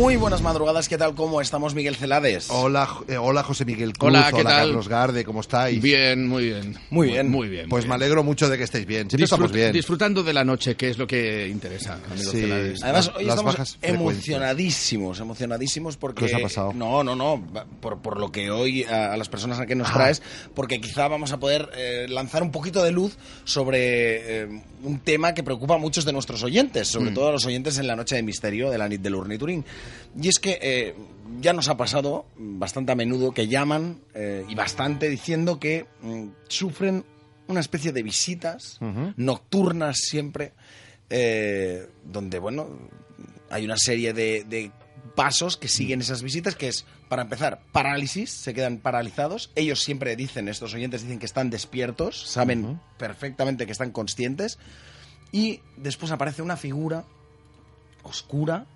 Muy buenas madrugadas, ¿qué tal? ¿Cómo estamos, Miguel Celades? Hola, eh, hola José Miguel Cruz, Hola, ¿qué tal? Carlos Garde, ¿cómo estáis? Bien, muy bien. Muy bien. Muy bien. Pues muy me alegro mucho de que estéis bien. Siempre Disfrut- estamos bien. Disfrutando de la noche, que es lo que interesa, amigos Sí. Celades. Además, hoy las estamos emocionadísimos, emocionadísimos porque... ¿Qué os ha pasado? No, no, no, por, por lo que hoy a, a las personas a que nos Ah. traes, porque quizá vamos a poder eh, lanzar un poquito de luz sobre eh, un tema que preocupa a muchos de nuestros oyentes, Mm. sobre todo a los oyentes en la noche de misterio de la nit del Urniturín. Y es que eh, ya nos ha pasado bastante a menudo que llaman, eh, y bastante, diciendo que mm, sufren una especie de visitas nocturnas siempre, eh, donde, bueno, hay una serie de, de pasos que siguen esas visitas, que es, para empezar, parálisis, se quedan paralizados. Ellos siempre dicen, estos oyentes dicen que están despiertos, saben perfectamente que están conscientes. Y después aparece una figura oscura,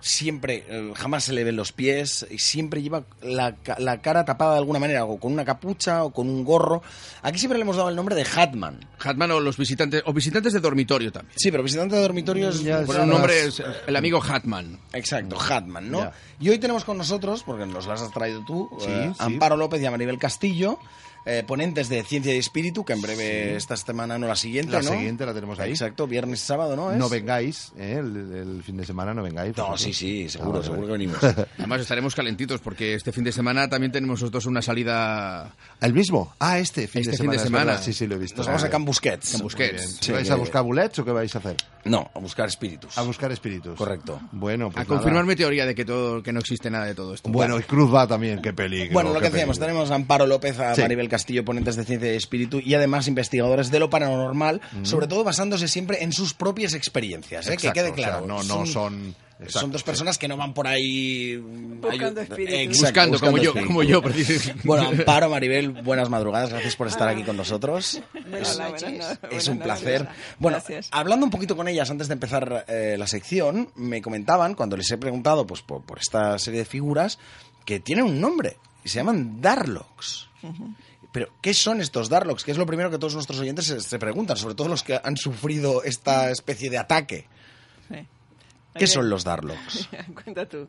Siempre, eh, jamás se le ven los pies, y siempre lleva la, la cara tapada de alguna manera, o con una capucha, o con un gorro. Aquí siempre le hemos dado el nombre de Hatman. Hatman o los visitantes, o visitantes de dormitorio también. Sí, pero visitante de. Ya, Por sí, un más- nombre es el amigo Hatman. Exacto, Hatman, ¿no? Ya. Y hoy tenemos con nosotros, porque nos las has traído tú, Sí, eh, sí. Amparo López y Amaribel Castillo, eh, ponentes de Ciencia y Espíritu, que en breve esta semana, no la siguiente, La ¿no? siguiente la tenemos ahí. Exacto, viernes y sábado, ¿no? es? No vengáis, ¿eh? el, el fin de semana no vengáis. No, sí, sí, seguro, Ah, seguro que venimos. Además estaremos calentitos porque este fin de semana también tenemos nosotros una salida ¿El mismo? Ah, este fin Este de fin semana. de semana. Sí, sí, lo he visto. Nos vamos a Muy Can bien. Busquets. Can Busquets. Muy bien. Sí, ¿Vais que- a buscar bullets o qué vais a hacer? No, a buscar espíritus. A buscar espíritus. Correcto. Bueno, pues a confirmar nada. mi teoría de que todo que no existe nada de todo esto. Bueno, y Cruz va también, qué peligro. Bueno, lo que decíamos, tenemos a Amparo López, a Sí. Maribel Castillo, ponentes de Ciencia y Espíritu, y además investigadores de lo paranormal, Mm. sobre todo basándose siempre en sus propias experiencias, ¿eh? que Exacto, quede o sea, claro. no, no son... Son exacto, dos sí. personas que no van por ahí Buscando ayu- espíritus. Exacto, buscando, como yo, como yo, precisamente. Bueno, Amparo, Maribel, buenas madrugadas, gracias por estar aquí con nosotros. Buenas Es- noches. es un placer. Bueno, Gracias. hablando un poquito con ellas antes de empezar eh, la sección, me comentaban, cuando les he preguntado pues, por, por esta serie de figuras, que tienen un nombre y se llaman Darlocks. Pero, ¿qué son estos Darlocks? Que es lo primero que todos nuestros oyentes se, se preguntan, sobre todo los que han sufrido esta especie de ataque. Sí. ¿Qué son los Darlocks? Cuenta tú.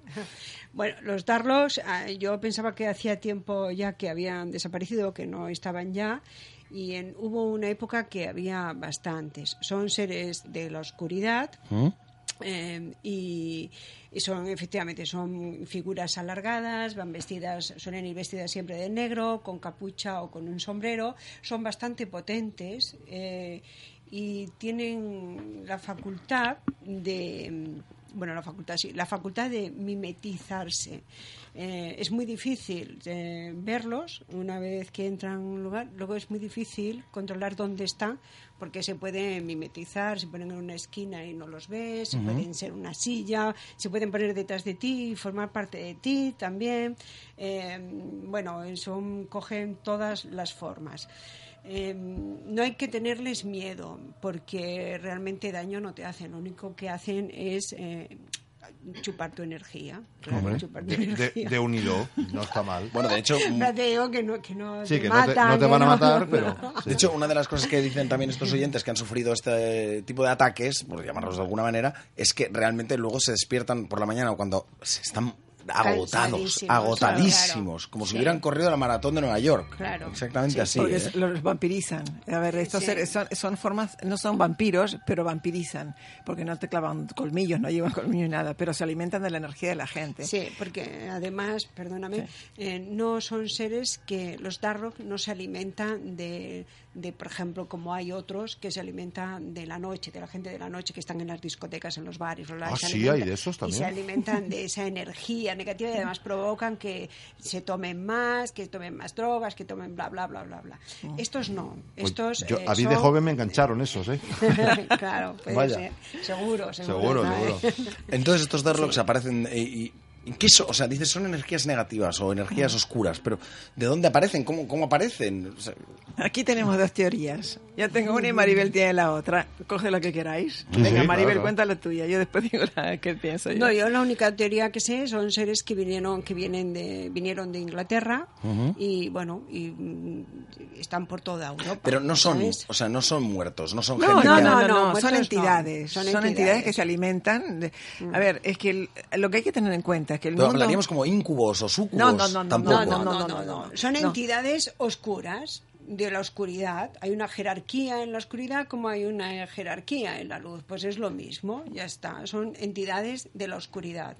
Bueno, los Darlocks, ah, yo pensaba que hacía tiempo ya que habían desaparecido, que no estaban ya, y en- hubo una época que había bastantes. Son seres de la oscuridad. ¿Mm? Eh, y, son efectivamente son figuras alargadas, van vestidas, suelen ir vestidas siempre de negro, con capucha o con un sombrero, son bastante potentes eh, y tienen la facultad de bueno, la facultad sí, la facultad de mimetizarse. Eh, es muy difícil eh, verlos una vez que entran a un lugar, luego es muy difícil controlar dónde están porque se pueden mimetizar, se ponen en una esquina y no los ves, se pueden ser una silla, se pueden poner detrás de ti y formar parte de ti también. Eh, bueno, son, cogen todas las formas. Eh, no hay que tenerles miedo porque realmente daño no te hacen. Lo único que hacen es eh, chupar tu energía. claro, chupar tu de, energía. de un hilo, no está mal. Bueno, de hecho, te digo que no, que no Sí, te que no te, no van a no- matar, pero... sí. De hecho, una de las cosas que dicen también estos oyentes que han sufrido este tipo de ataques, por llamarlos de alguna manera, es que realmente luego se despiertan por la mañana o cuando se están agotados, agotadísimos, claro. como si Sí. hubieran corrido la maratón de Nueva York. Claro. Exactamente Sí, así. Porque ¿eh? los vampirizan. A ver, estos Sí. seres son, son formas, no son vampiros, pero vampirizan. Porque no te clavan colmillos, no llevan colmillos ni nada, pero se alimentan de la energía de la gente. Sí, porque además, perdóname, eh, no son seres que los Darrock no se alimentan de, de, por ejemplo, como hay otros que se alimentan de la noche, de la gente de la noche que están en las discotecas, en los bares. los Ah, sí, hay de esos Y también. se alimentan de esa energía negativa y además provocan que se tomen más, que tomen más drogas, que tomen bla, bla, bla, bla, bla. Estos no. Pues Estos. yo, eh, a mí de joven me engancharon esos, ¿eh? claro, puede Vaya. ser. Seguro, seguro. Seguro, seguro. Entonces estos Darlocks aparecen eh, y ¿En qué so- o sea, dices son energías negativas o energías oscuras, pero ¿de dónde aparecen? ¿Cómo, cómo aparecen? O sea, Aquí tenemos dos teorías. Ya tengo una y Maribel tiene la otra. Coge lo que queráis. Sí, Venga, sí, Maribel, claro. cuenta la tuya. Yo después digo la que pienso yo. No, yo la única teoría que sé son seres que vinieron que vienen de vinieron de Inglaterra y bueno y mm, están por toda Europa. pero no son, ¿sabes? o sea, no son muertos, no son No, gente no, no, no, no, son no. entidades. Son Son, entidades. entidades que se alimentan. de- A ver, es que el- lo que hay que tener en cuenta es que el Pero mundo... hablaríamos como incubos o sucubos. No, no, no, no, tampoco. No, no, no, no, no, no, no. Son No. entidades oscuras de la oscuridad. Hay una jerarquía en la oscuridad como hay una jerarquía en la luz. Pues es lo mismo, ya está. Son entidades de la oscuridad.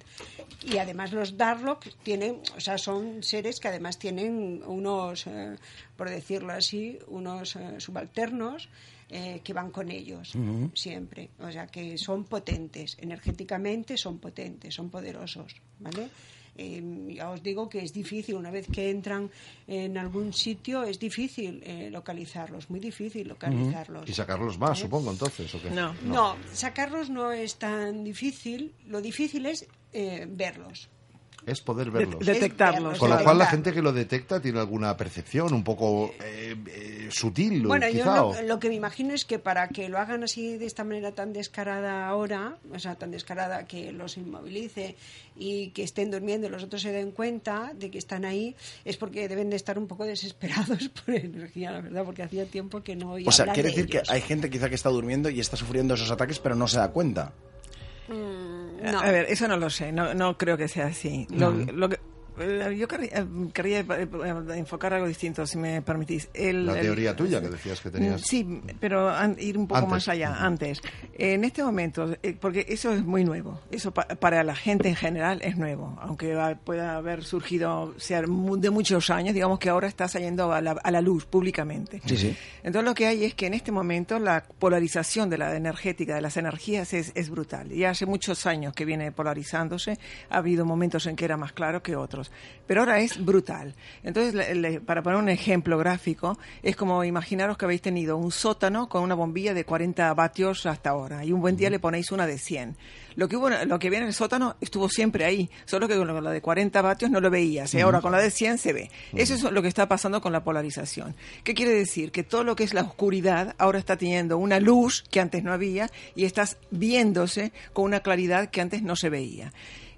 Y además los Darlock tienen, o sea, son seres que además tienen unos, eh, por decirlo así, unos eh, subalternos. Eh, que van con ellos siempre, o sea que son potentes, energéticamente son potentes, son poderosos, ¿vale? Eh, ya os digo que es difícil, una vez que entran en algún sitio, es difícil eh, localizarlos, muy difícil localizarlos. Y sacarlos más, supongo, entonces, ¿o qué? No. No, sacarlos no es tan difícil, lo difícil es eh, verlos. Es poder de- verlos. detectarlos. Con lo cual la gente que lo detecta tiene alguna percepción un poco eh, eh, sutil, Bueno, yo lo, que me imagino es que para que lo hagan así de esta manera tan descarada ahora, o sea, tan descarada que los inmovilice y que estén durmiendo y los otros se den cuenta de que están ahí, es porque deben de estar un poco desesperados por energía, la verdad, porque hacía tiempo que no oía O sea, quiere de decir que hay gente quizá que está durmiendo y está sufriendo esos ataques, pero no se da cuenta. Mm, no. A ver, eso no lo sé, no, no creo que sea así. Lo, lo que- yo querría, eh, querría, eh, enfocar algo distinto, si me permitís. El- La el- teoría tuya que decías que tenías. Sí, pero an- ir un poco Antes. más allá, antes. En este momento, eh, porque eso es muy nuevo, eso pa- para la gente en general es nuevo, aunque va- pueda haber surgido sea, mu- de muchos años, digamos que ahora está saliendo a la, a la luz públicamente. Sí, sí. Entonces lo que hay es que en este momento la polarización de la energética, de las energías es, es brutal. Y hace muchos años que viene polarizándose, ha habido momentos en que era más claro que otros, pero ahora es brutal. Entonces, le- le- para poner un ejemplo gráfico, es como imaginaros que habéis tenido un sótano con una bombilla de 40 vatios hasta ahora y un buen día le ponéis una de 100. Lo que, hubo, lo que viene en el sótano estuvo siempre ahí, solo que con la de 40 vatios no lo veías, y ahora con la de 100 se ve. Eso es lo que está pasando con la polarización. ¿Qué quiere decir? Que todo lo que es la oscuridad ahora está teniendo una luz que antes no había y estás viéndose con una claridad que antes no se veía.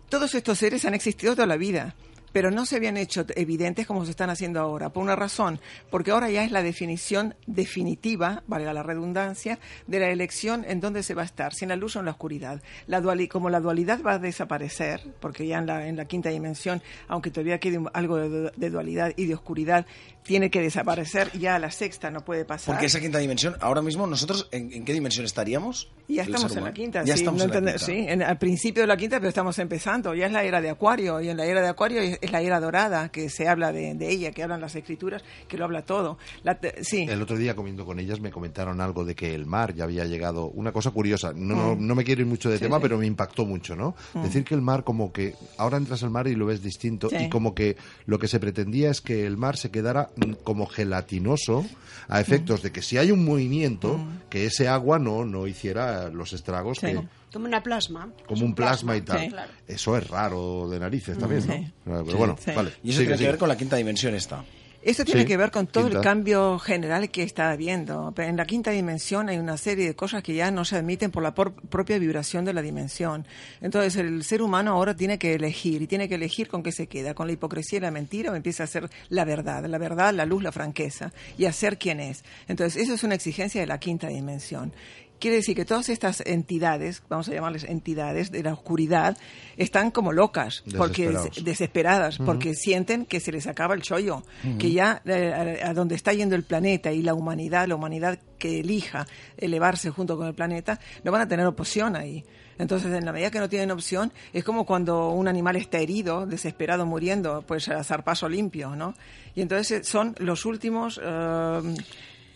Todos estos seres han existido toda la vida pero no se habían hecho evidentes como se están haciendo ahora, por una razón, porque ahora ya es la definición definitiva, valga la redundancia, de la elección en dónde se va a estar, si en la luz o en la oscuridad. La duali- como la dualidad va a desaparecer, porque ya en la, en la quinta dimensión, aunque todavía quede algo de, de dualidad y de oscuridad, tiene que desaparecer, ya a la sexta no puede pasar. Porque esa quinta dimensión, ahora mismo, ¿nosotros en, en qué dimensión estaríamos? Ya estamos en la quinta, Ya sí, estamos no en la quinta. sí, en- al principio de la quinta, pero estamos empezando. Ya es la era de Acuario, y en la era de Acuario es, la era dorada, que se habla de, de ella, que hablan las escrituras, que lo habla todo. La sí, El otro día comiendo con ellas me comentaron algo de que el mar ya había llegado, una cosa curiosa, no, no, Mm. no me quiero ir mucho de Sí, tema, sí. pero me impactó mucho, ¿no? Decir que el mar como que ahora entras al mar y lo ves distinto Sí. y como que lo que se pretendía es que el mar se quedara mm, como gelatinoso a efectos de que si hay un movimiento, que ese agua no, no hiciera los estragos Mm. Sí. que, Como una plasma. como un plasma y tal. Sí. Eso es raro de narices también, ¿no? Sí. Pero bueno, Sí. vale. Y eso sigue, tiene que sigue. ver con la quinta dimensión esta. Esto tiene Sí, que ver con todo quinta. el cambio general que está habiendo. Pero En la quinta dimensión hay una serie de cosas que ya no se admiten por la por- propia vibración de la dimensión. Entonces el ser humano ahora tiene que elegir y tiene que elegir con qué se queda, con la hipocresía y la mentira o empieza a ser la verdad, la verdad, la luz, la franqueza y a ser quien es. Entonces eso es una exigencia de la quinta dimensión. Quiere decir que todas estas entidades, vamos a llamarles entidades de la oscuridad, están como locas, porque desesperadas porque sienten que se les acaba el chollo, que ya eh, a, a donde está yendo el planeta y la humanidad, la humanidad que elija elevarse junto con el planeta, no van a tener opción ahí. Entonces, en la medida que no tienen opción, es como cuando un animal está herido, desesperado, muriendo, pues a zarpazo limpio, ¿no? Y entonces eh, son los últimos eh,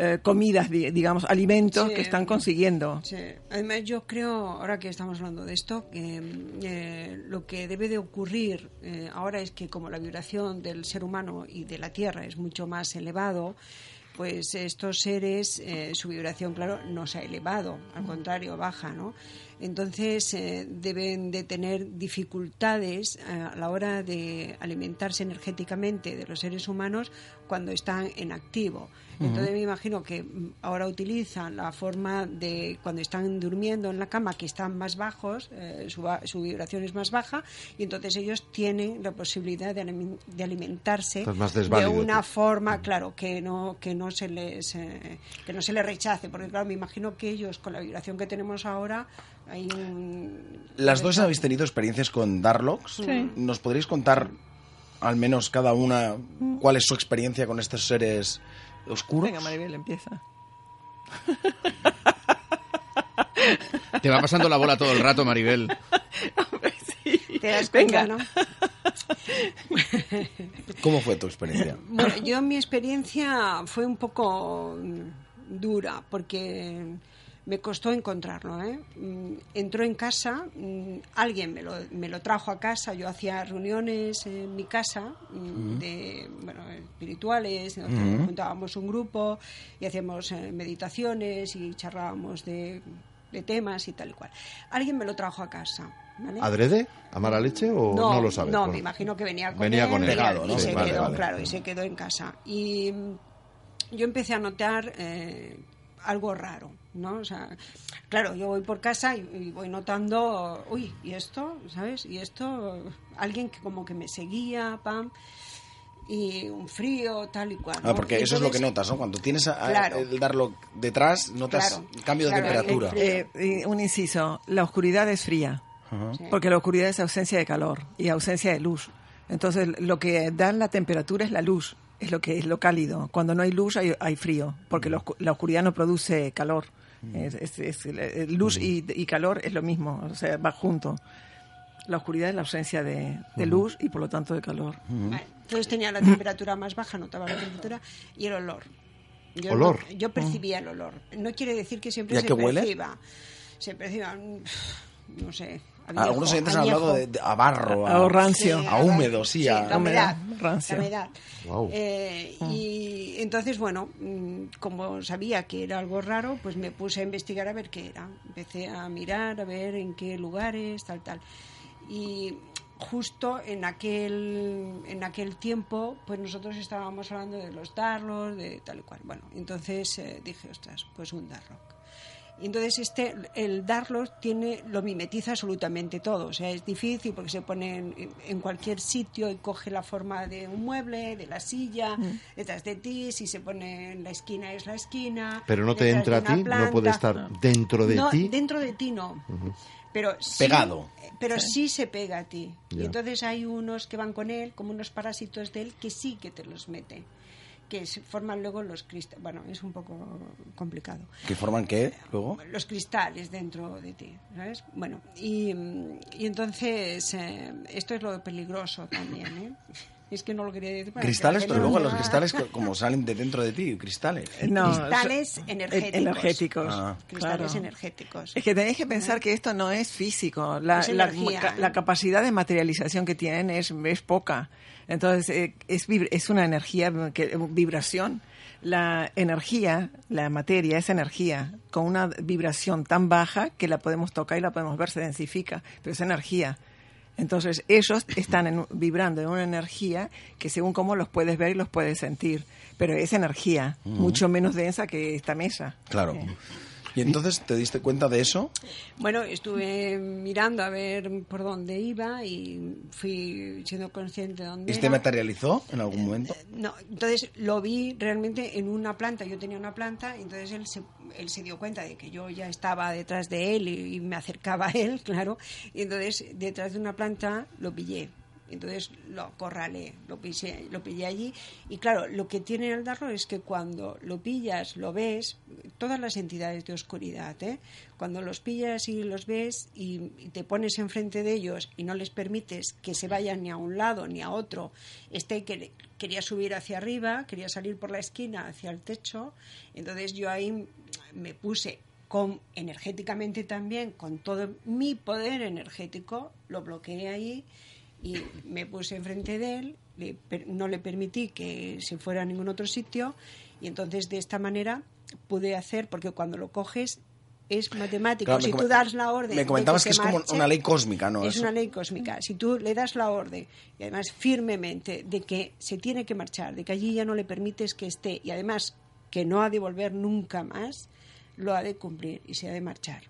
eh, comidas, di- digamos, alimentos Sí. que están consiguiendo. Sí. Además, yo creo, ahora que estamos hablando de esto, que eh, lo que debe de ocurrir eh, ahora es que como la vibración del ser humano y de la Tierra es mucho más elevado, pues estos seres, eh, su vibración, claro, no se ha elevado, al contrario, baja, ¿no? Entonces eh, deben de tener dificultades a la hora de alimentarse energéticamente de los seres humanos cuando están en activo. Entonces me imagino que mm, ahora utilizan la forma de cuando están durmiendo en la cama que están más bajos, eh, su, su vibración es más baja y entonces ellos tienen la posibilidad de, de alimentarse de una tú. forma, claro, que no que no se les eh, que no se les rechace, porque claro, me imagino que ellos con la vibración que tenemos ahora hay un Las dos habéis tenido experiencias con Darlocks. Sí. ¿Nos podréis contar, al menos cada una, cuál es su experiencia con estos seres oscuros? Venga, Maribel, empieza. Te va pasando la bola todo el rato, Maribel. te das cuenta, Venga. ¿no? ¿Cómo fue tu experiencia? Bueno, yo mi experiencia fue un poco mm, dura porque me costó encontrarlo. ¿eh? Mm, Entró en casa, mm, alguien me lo, me lo trajo a casa, yo hacía reuniones en mi casa mm, de bueno, espirituales, Ujú. juntábamos un grupo y hacíamos eh, meditaciones y charlábamos de, de temas y tal y cual. Alguien me lo trajo a casa. ¿vale? ¿Adrede? ¿A mala leche o no, lo sabes? No, me imagino que venía con Venía él, con y- él. Pegado, y, ¿no? se vale, quedó, vale. claro, y se quedó en casa. Y yo empecé a notar eh, algo raro, ¿no? O sea, claro, yo voy por casa y, y voy notando, uy, ¿y esto? ¿Sabes? Y esto, alguien que como que me seguía, pam, y un frío, tal y cual. Ah, ¿no? porque Y eso es lo que notas, ¿no? Cuando tienes a- a- Claro. el Darlock detrás, notas Claro, cambio de claro, temperatura. Eh, un inciso, la oscuridad es fría, porque la oscuridad es ausencia de calor y ausencia de luz. Entonces, lo que da la temperatura es la luz, es lo que es lo cálido. Cuando no hay luz hay, hay frío, porque la oscu- la oscuridad no produce calor. Es, es- es- eh, luz y, y calor es lo mismo, o sea, va junto. La oscuridad es la ausencia de, de luz y por lo tanto de calor. Vale, Entonces tenía la temperatura más baja, notaba la temperatura y el olor. Yo, ¿Olor? no- yo percibía el olor. No quiere decir que siempre ¿Y a se huele? perciba. Se perciba, mm, no sé. A Ah, Algunos viejo, oyentes a han hablado de, viejo. de- a barro, A- a rancio. a húmedo, sí, a- la humedad. rancio. La humedad. Eh, y entonces, bueno, mm, como sabía que era algo raro, pues me puse a investigar a ver qué era. Empecé a mirar, a ver en qué lugares, tal, tal. Y justo en aquel, en aquel tiempo, pues nosotros estábamos hablando de los darlos, de tal y cual. Bueno, entonces eh, dije, ostras, pues un darrock. Y entonces este, el Darlos tiene, lo mimetiza absolutamente todo. O sea, es difícil porque se pone en, en cualquier sitio y coge la forma de un mueble, de la silla, detrás de ti. Si se pone en la esquina es la esquina. Pero no te entra a ti, no puede estar dentro de No, ti. dentro de ti no. Pero sí- Pegado. pero sí se pega a ti. Y entonces hay unos que van con él, como unos parásitos de él, que sí que te los mete. Que se forman luego los cristales. Bueno, es un poco complicado ¿Que forman qué luego? los cristales dentro de ti, ¿sabes? Bueno, y, y entonces eh, esto es lo peligroso también, ¿eh? Es que no lo quería decir. para que Cristales, pero luego no- los cristales co- como salen de dentro de ti, cristales. No, Cristales so- energéticos. energéticos. Ah. Cristales claro. energéticos. Es que tenéis que pensar que esto no es físico. La, Es la- ¿eh? capacidad de materialización que tienen es, es poca. Entonces, eh, es, es una energía, que, vibración. La energía, la materia es energía, con una vibración tan baja que la podemos tocar y la podemos ver, se densifica, pero es energía. Entonces, ellos están en- vibrando en una energía que según cómo los puedes ver y los puedes sentir, pero es energía, mucho menos densa que esta mesa. Claro. Eh. ¿Y entonces te diste cuenta de eso? Bueno, estuve mirando a ver por dónde iba y fui siendo consciente de dónde ¿Este era. materializó en algún momento? No, entonces lo vi realmente en una planta. Yo tenía una planta, y entonces él se, él se dio cuenta de que yo ya estaba detrás de él y, y me acercaba a él, claro. Y entonces detrás de una planta lo pillé. Entonces lo acorralé, lo pillé, lo pillé allí. Y claro, lo que tiene el darlo es que cuando lo pillas, lo ves, todas las entidades de oscuridad, ¿eh? cuando los pillas y los ves y, y te pones enfrente de ellos y no les permites que se vayan ni a un lado ni a otro, este que quería subir hacia arriba, quería salir por la esquina hacia el techo, entonces yo ahí me puse con energéticamente también, con todo mi poder energético, lo bloqueé ahí y me puse enfrente de él, le per- no le permití que se fuera a ningún otro sitio y entonces de esta manera pude hacer, porque cuando lo coges es matemático. Claro, si tú das la orden. me comentabas que es como una ley cósmica, ¿no? Es una ley cósmica. Si tú le das la orden, y además firmemente, de que se tiene que marchar, de que allí ya no le permites que esté, y además que no ha de volver nunca más, lo ha de cumplir y se ha de marchar.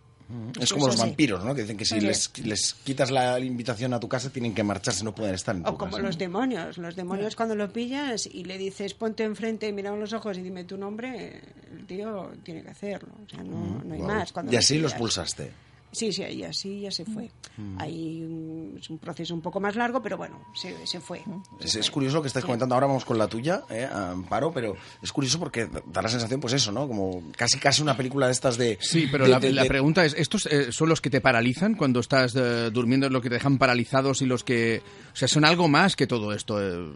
Es como Eso los sí. vampiros, ¿no? Que dicen que si Oye. les, les quitas la invitación a tu casa tienen que marcharse, no pueden estar en tu O como casa. los demonios. Los demonios cuando lo pillas y le dices ponte enfrente, mira en los ojos y dime tu nombre, el tío tiene que hacerlo. O sea, no, no hay más. Cuando Y así los pulsaste. Sí, sí, y así ya se fue. Mm. Hay un, es un proceso un poco más largo, pero bueno, se, se fue. Es, es curioso lo que estás comentando. Ahora vamos con la tuya, ¿eh? Amparo, pero es curioso porque da la sensación, pues eso, ¿no? Como casi casi una película de estas de. Sí, pero de- la, de- la pregunta es, ¿estos eh, son los que te paralizan cuando estás eh, durmiendo, los que te dejan paralizados y los que... O sea, son algo más que todo esto. eh,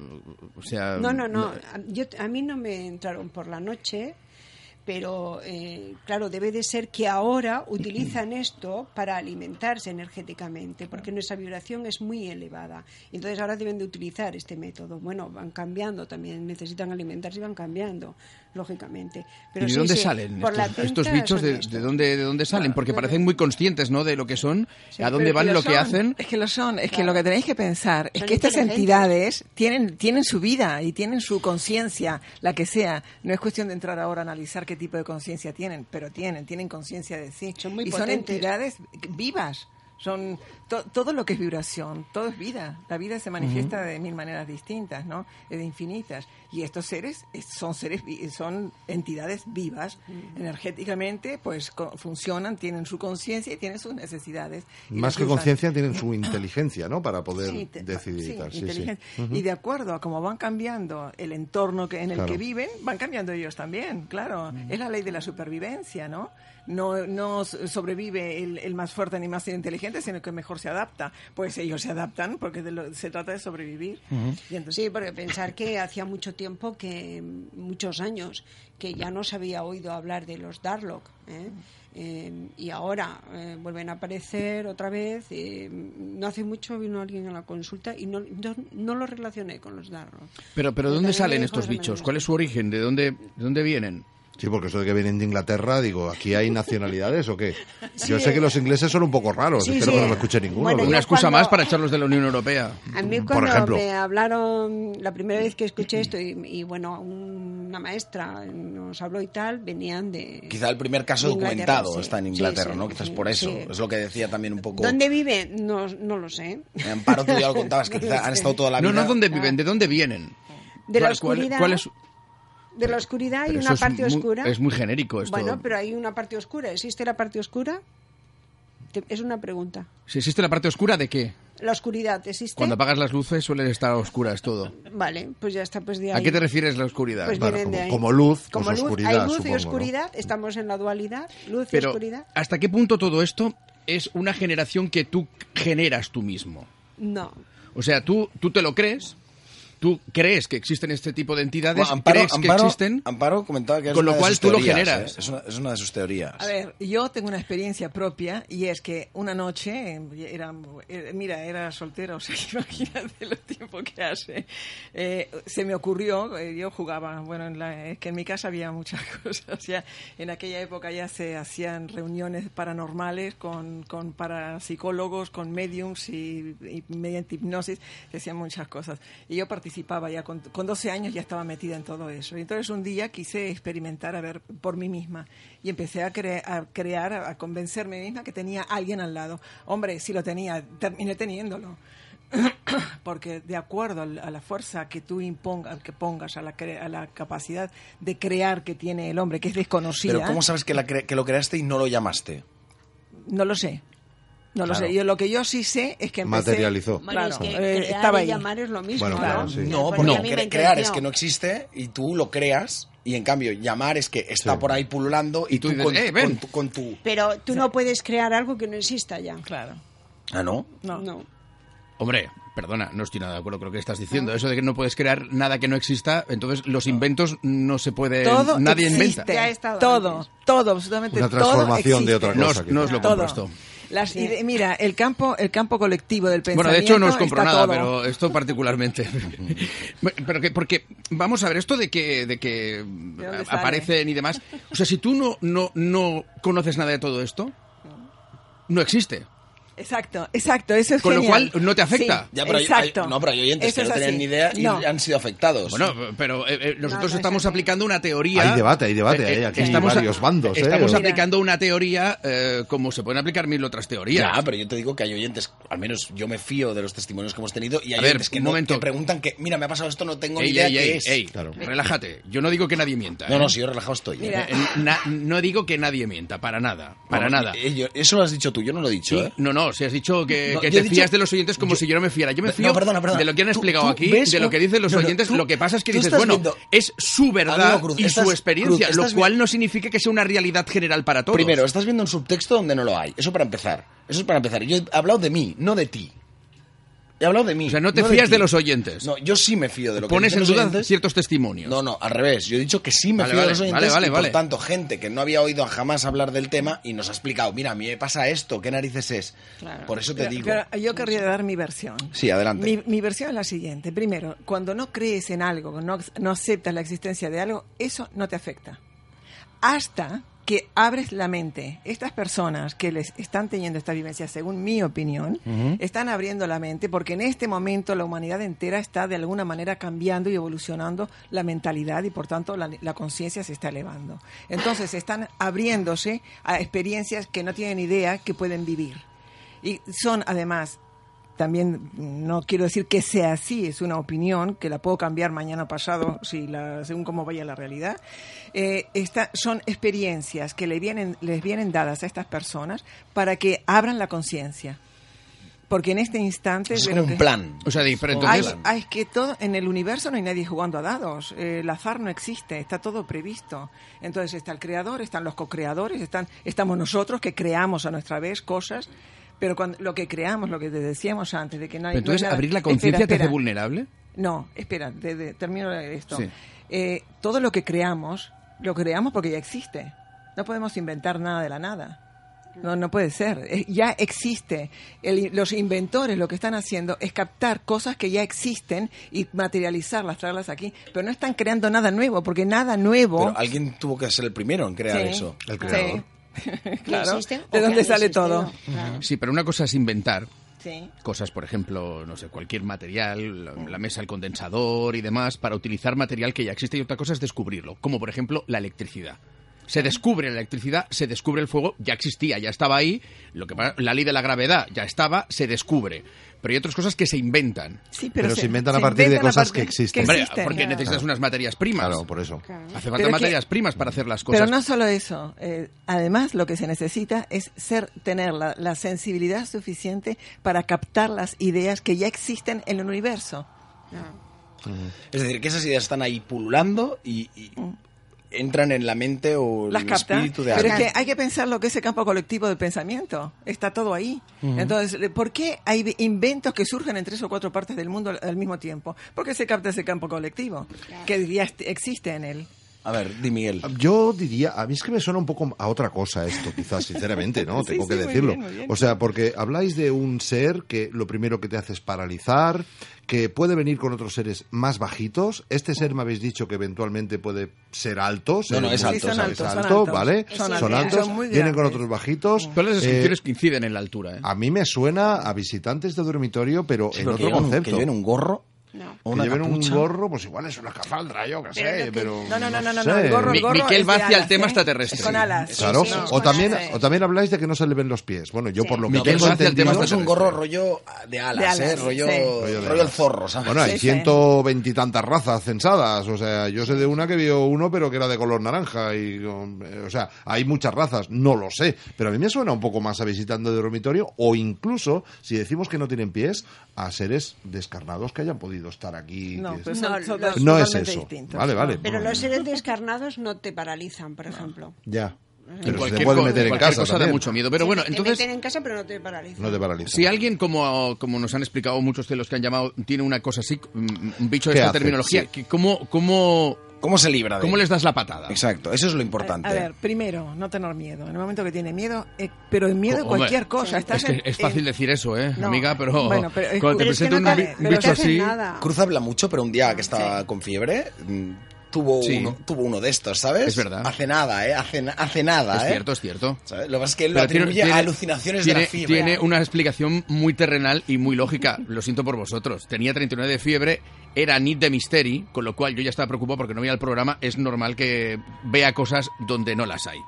o sea... No, no, no. A, yo, a mí no me entraron por la noche, pero eh, claro, debe de ser que ahora utilizan esto para alimentarse energéticamente, porque nuestra vibración es muy elevada. Entonces ahora deben de utilizar este método. Bueno, van cambiando también, necesitan alimentarse y van cambiando, lógicamente. Pero ¿Y de sí, dónde sí, salen estos, bichos? De, estos. de dónde, ¿De dónde salen? Porque parecen muy conscientes, ¿no? De lo que son, a dónde van y lo son, que hacen. Es que lo son. Es que lo que tenéis que pensar es Son que estas entidades tienen, tienen su vida y tienen su conciencia, la que sea. No es cuestión de entrar ahora a analizar qué tipo de conciencia tienen, pero tienen, tienen conciencia de sí. Son muy y son entidades vivas. Son to- todo lo que es vibración, todo es vida. La vida se manifiesta de mil maneras distintas, ¿no? De infinitas. Y estos seres es- son seres, son entidades vivas, energéticamente, pues co- funcionan, tienen su conciencia y tienen sus necesidades. Más que conciencia, tienen su inteligencia, ¿no? Para poder Sí, decidir sí. Sí, sí. inteligente. Y de acuerdo a cómo van cambiando el entorno que, en el Claro. que viven, van cambiando ellos también, claro. Es la ley de la supervivencia, ¿no? No, no sobrevive el, el más fuerte ni más inteligente, sino que mejor se adapta. Pues ellos se adaptan porque de lo- se trata de sobrevivir. Y entonces- Sí, porque pensar que hacía mucho tiempo, que muchos años, que ya no se había oído hablar de los Darlock. ¿eh? Eh, y ahora eh, vuelven a aparecer otra vez. eh, no hace mucho vino alguien a la consulta y no, no, no lo relacioné con los Darlock. Pero, pero ¿de Yo dónde salen estos bichos? ¿Cuál es su origen? ¿De dónde, de dónde vienen? Sí, porque eso de que vienen de Inglaterra, digo, ¿aquí hay nacionalidades o qué? Yo sé que los ingleses son un poco raros, Sí, espero sí. que no me escuche ninguno. Bueno, Una excusa cuando- más para echarlos de la Unión Europea. A mí Por cuando ejemplo. me hablaron, la primera vez que escuché esto, y, y bueno, una maestra nos habló y tal, venían de... Quizá el primer caso documentado sí. está en Inglaterra, sí, ¿no? Quizás sí, por eso. sí. Es lo que decía también un poco. ¿Dónde vive? No, no lo sé. En Amparo, tú ya lo contabas, que quizá han estado toda la No, vida. no, ¿dónde viven? ¿De dónde vienen? De la ¿Cuál- cuál- oscuridad. cuál es- De la oscuridad hay una parte muy- oscura. es muy genérico esto. Bueno, pero hay una parte oscura. ¿Existe la parte oscura? Te- Es una pregunta. Si existe la parte oscura, ¿de qué? ¿La oscuridad existe? Cuando apagas las luces suelen estar a oscuras todo. Vale, pues ya está, pues de ahí. ¿A qué te refieres la oscuridad? Pues Bueno, como- luz, pues Como luz, oscuridad, Hay luz supongo, y ¿no? oscuridad, estamos en la dualidad, luz y Pero, oscuridad. ¿hasta qué punto todo esto es una generación que tú generas tú mismo? No. O sea, tú, tú te lo crees, tú crees que existen este tipo de entidades, Bueno, Amparo, crees que Amparo- existen, Amparo comentaba que es Con lo una de cual sus tú lo teorías, generas. ¿eh? Es, una, es una de sus teorías. A ver, yo tengo una experiencia propia y es que una noche, era, eh, mira, era soltero, o sea, imagínate lo tiempo que hace, eh, se me ocurrió, eh, yo jugaba, bueno, en la- es que en mi casa había muchas cosas, ya en aquella época ya se hacían reuniones paranormales con, con parapsicólogos, con mediums y, y mediante hipnosis, se hacían muchas cosas. Y yo participaba ya, con, con 12 años ya estaba metida en todo eso. Y entonces un día quise experimentar a ver por mí misma y empecé a, cre- a crear, a, convencerme misma que tenía alguien al lado. Hombre, sí lo tenía, terminé teniéndolo. Porque de acuerdo a la fuerza que tú impongas, que pongas a la, cre- a la capacidad de crear que tiene el hombre, que es desconocida, Pero ¿cómo sabes que, la cre- que lo creaste y no lo llamaste? no lo sé. No lo sé. Yo lo que yo sí sé es que empecé, Materializó. Bueno, Claro, es que eh, crear estaba y llamar es lo mismo. Bueno, ¿no? claro, sí. No, Porque porque a mí me cre- crear es que no existe y tú lo creas y en cambio llamar es que está Sí. por ahí pululando y, Y tú tú, dices, con, "Eh, ven". con tu, con tu- Pero tú no puedes crear algo que no exista ya. Claro. Ah, ¿no? No. No. Hombre, perdona, no estoy nada de acuerdo con lo que estás diciendo. Eso de que no puedes crear nada que no exista, entonces los inventos no se puede... Todo nadie existe. inventa. Ya todo, antes. todo, absolutamente Una todo transformación de otra No cosa. os, no os lo Todo. Esto. Las Sí. ide- mira, el campo, el campo colectivo del Bueno, pensamiento. de hecho no os compro nada, todo. pero esto particularmente. pero que, porque, vamos a ver, esto de que, de que sale? aparecen y demás. O sea, si tú no, no, no conoces nada de todo esto, no existe. Exacto, exacto, eso es Con lo cual, no te afecta. Sí, Ya, pero hay- exacto. hay- no, pero hay oyentes Eso que no así. ni idea y No. han sido afectados. Bueno, pero eh, eh, nosotros no es estamos aplicando una teoría. Hay debate, hay debate, Eh, hay eh, aquí estamos a- varios bandos. Estamos aplicando una teoría eh, como se pueden aplicar mil otras teorías. Ya, pero yo te digo que hay oyentes, al menos yo me fío de los testimonios que hemos tenido y hay A ver, oyentes que, un no- momento. que preguntan que, mira, me ha pasado esto, no tengo ni idea ey, qué ey, es. ey, Claro. relájate. Yo no digo que nadie mienta. No, ¿eh? no, si yo relajado estoy. no digo que nadie mienta, para nada, para No, nada. eso lo has dicho tú, yo no lo he dicho, ¿eh? No, no, si has dicho que, No, te dicho- fías de los oyentes como yo- si yo no me fiara. Yo me No, fío perdona, perdona. de lo que han explicado tú aquí, ves de lo que dicen los no, oyentes. tú- lo que pasa es que dices, bueno, viendo- es su verdad Cruz, y estás- su experiencia, Cruz, lo cual vi- no significa que sea una realidad general para todos. Primero, estás viendo un subtexto donde no lo hay. Eso para empezar. Eso es para empezar. Yo he hablado de mí, no de ti. He hablado de mí. o sea, no te fías de los oyentes. No, yo sí me fío de lo que Pones dicen en los duda oyentes. ciertos testimonios. No, no, al revés. Yo he dicho que sí me Vale, fío vale, de los oyentes vale, vale, y vale. por tanto gente que no había oído jamás hablar del tema y nos ha explicado, mira, a mí me pasa esto, ¿qué narices es? Claro. Por eso te Pero- digo. pero yo querría dar mi versión. Sí, adelante. Mi, mi versión es la siguiente. Primero, cuando no crees en algo, no, no aceptas la existencia de algo, eso no te afecta. Hasta que abres la mente. Estas personas que les están teniendo esta vivencia, según mi opinión, están abriendo la mente porque en este momento la humanidad entera está de alguna manera cambiando y evolucionando la mentalidad y por tanto la, la conciencia se está elevando. Entonces están abriéndose a experiencias que no tienen idea que pueden vivir. Y son además también no quiero decir que sea así, es una opinión que la puedo cambiar mañana o pasado si la, según cómo vaya la realidad. Eh, esta- son experiencias que le vienen, les vienen dadas a estas personas para que abran la conciencia. Porque en este instante... es como un que- plan. O sea, di- pero Hay, hay que todo en el universo no hay nadie jugando a dados. Eh, el azar no existe, está todo previsto. Entonces está el creador, están los co-creadores, están, estamos nosotros que creamos a nuestra vez cosas. Pero cuando, lo que creamos, lo que te decíamos antes, de que no hay. pero entonces, no hay nada- ¿abrir la conciencia te hace vulnerable? No, espera, de- de- termino esto. Sí. Eh, todo lo que creamos, lo creamos porque ya existe. No podemos inventar nada de la nada. No, no puede ser. Eh, Ya existe. El- los inventores lo que están haciendo es captar cosas que ya existen y materializarlas, traerlas aquí. Pero no están creando nada nuevo, porque nada nuevo. Pero alguien tuvo que ser el primero en crear Sí, eso. El creador. sí. ¿Que claro. ¿De dónde sale existido? todo? Claro. Sí, pero una cosa es inventar Sí. cosas, por ejemplo, no sé, cualquier material, la, la mesa, el condensador y demás, para utilizar material que ya existe y otra cosa es descubrirlo, como por ejemplo la electricidad. Se descubre la electricidad, se descubre el fuego, ya existía, ya estaba ahí, lo que la ley de la gravedad ya estaba, se descubre. Pero hay otras cosas que se inventan. Sí, Pero se inventan a partir de inventan cosas partir- que existen. Porque necesitas unas materias primas. Claro, por eso. Claro. Hace falta Pero es que- materias primas para hacer las cosas. Pero no solo eso, eh, además lo que se necesita es ser, tener la, la sensibilidad suficiente para captar las ideas que ya existen en el universo. Es decir, que esas ideas están ahí pululando y, y entran en la mente o. Las el capta. espíritu de Pero es alguien. que hay que pensar lo que es el campo colectivo del pensamiento. Está todo ahí. Entonces, ¿por qué hay inventos que surgen en tres o cuatro partes del mundo al, al mismo tiempo? Porque se capta ese campo colectivo que ya existe en él. A ver, di Miguel. Yo diría, a mí es que me suena un poco a otra cosa esto, quizás, sinceramente, ¿no? Sí, Tengo sí, que muy decirlo. bien, muy bien. O sea, porque habláis de un ser que lo primero que te hace es paralizar, que puede venir con otros seres más bajitos. Este ser me habéis dicho que eventualmente puede ser alto. ser no, es alto, Sí, son altos, son alto, altos. ¿vale? Son Son, altos, son vienen con otros bajitos. Todas las Eh, descripciones coinciden en la altura. ¿eh? a mí me suena a visitantes de dormitorio, pero Sí, en pero otro que concepto. que lleven un gorro No. o Que lleven capucha. un gorro, pues igual es una escafaldra, yo qué Pero sé, que- pero... No, no, no, no, no, sé. no, el gorro, Mi- el gorro Miquel va hacia el tema ¿eh? extraterrestre. Es con alas. Sí, Claro, sí, sí, o, también, alas, sí. o también habláis de que no se le ven los pies. Bueno, yo Sí. por lo que pero tengo el entendido... tema es un gorro rollo de alas, De alas, ¿eh? Rollo. Rollo de rollo el zorro, ¿sabes? Bueno, hay ciento veintitantas razas censadas. O sea, yo sé de una que vio uno, pero que era de color naranja. y O sea, hay muchas razas. No lo sé. Pero a mí me suena un poco más a visitando de dormitorio o incluso, si decimos que no tienen pies, a seres descarnados que hayan podido estar aquí. No, pues No, son, No es eso. distintos. Vale, vale. Pero Bueno, los seres descarnados no te paralizan, por ejemplo. Ya. Pero se cualquier puede meter en casa cosa da mucho miedo. Pero Sí, bueno, te entonces... meten en casa, pero no te paralizan. No te paraliza. Si alguien, como, como nos han explicado muchos de los que han llamado, tiene una cosa así, mm, un bicho de ¿Qué esta hace? terminología, Sí. que ¿cómo, cómo ¿Cómo se libra de ¿Cómo les das la patada? Exacto, eso es lo importante. A, a ver, primero, no tener miedo. En el momento que tiene miedo, eh, pero el miedo de Hombre, cualquier cosa. Estás Es que en- es fácil en- decir eso, ¿eh, No, amiga? Pero, bueno, pero cuando te presenta no un te- bicho así... nada. Cruz habla mucho, pero un día que estaba con fiebre tuvo, Sí. uno, tuvo uno de estos, ¿sabes? Es verdad. Hace nada, ¿eh? Hace, hace nada, Es ¿eh? cierto, es cierto. ¿Sabes? Lo que pasa es que él lo atribuye tiene- a alucinaciones tiene, de la fiebre. Tiene una explicación muy terrenal y muy lógica. Lo siento por vosotros. Tenía 39 de fiebre, era nit de misteri, con lo cual yo ya estaba preocupado porque no veía el programa. Es normal que vea cosas donde no las hay.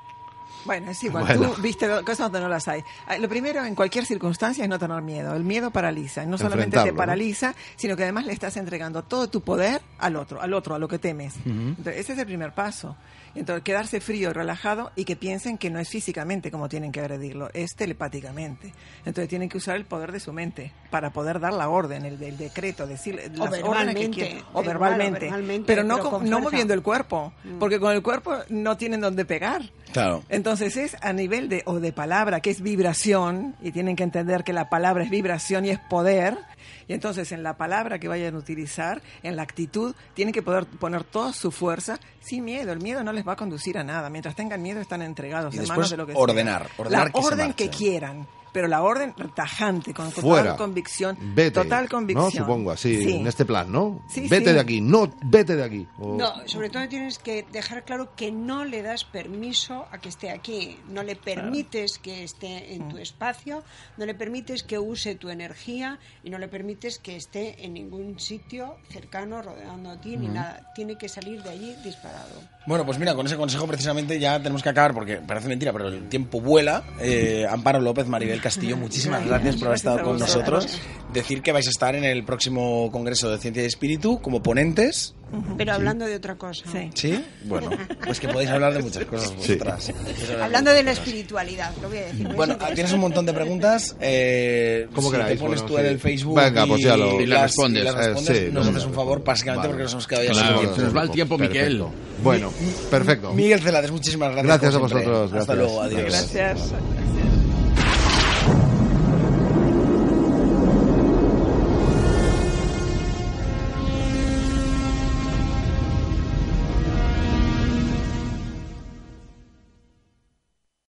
Bueno, es igual, Bueno. tú viste cosas donde no las hay. Ah, Lo primero, en cualquier circunstancia, es no tener miedo. El miedo paraliza. No solamente te paraliza, sino que además le estás entregando todo tu poder al otro, al otro, a lo que temes. Entonces, ese es el primer paso. Entonces, quedarse frío y relajado y que piensen que no es físicamente como tienen que agredirlo, es telepáticamente. Entonces, tienen que usar el poder de su mente para poder dar la orden, el, el decreto, decir las órdenes que da O verbalmente. pero no, pero con- no moviendo el cuerpo, porque con el cuerpo no tienen dónde pegar. Claro. Entonces es a nivel de o de palabra que es vibración y tienen que entender que la palabra es vibración y es poder. Y entonces en la palabra que vayan a utilizar, en la actitud, tienen que poder poner toda su fuerza sin miedo. El miedo no les va a conducir a nada. Mientras tengan miedo están entregados Y en después manos de lo que ordenar, sea. ordenar la que se orden que quieran. Pero la orden tajante, con total Fuera. convicción. Vete. Total convicción. ¿no? Supongo, así, Sí. en este plan, ¿no? Sí, vete sí. de aquí, no, vete de aquí. O- No, sobre todo tienes que dejar claro que no le das permiso a que esté aquí, no le permites que esté en tu espacio, no le permites que use tu energía y no le permites que esté en ningún sitio cercano rodeando a ti ni nada. Tiene que salir de allí disparado. Bueno, pues mira, con ese consejo precisamente ya tenemos que acabar porque parece mentira, pero el tiempo vuela. Eh, Amparo López, Maribel Castillo, muchísimas gracias por haber estado con nosotros. Decir que vais a estar en el próximo Congreso de Ciencia y Espíritu como ponentes. Pero hablando de otra cosa. Sí. ¿Sí? Bueno, pues que podéis hablar de muchas cosas Sí. vosotras. Hablar Hablando de la espiritualidad, lo voy a decir. Bueno, tienes un montón de preguntas. Eh, Como si queráis, te pones bueno, tú en sí. el Facebook Venga, pues ya lo- y Y las respondes. y las Eh, respondes, sí, nos no, haces un favor, básicamente Vale. porque nos hemos quedado ya Claro, sin se tiempo. nos va el tiempo, Perfecto. Miquel. Bueno, perfecto. Miguel Celades, muchísimas gracias. Gracias a vosotros, Hasta gracias. luego, adiós. Gracias.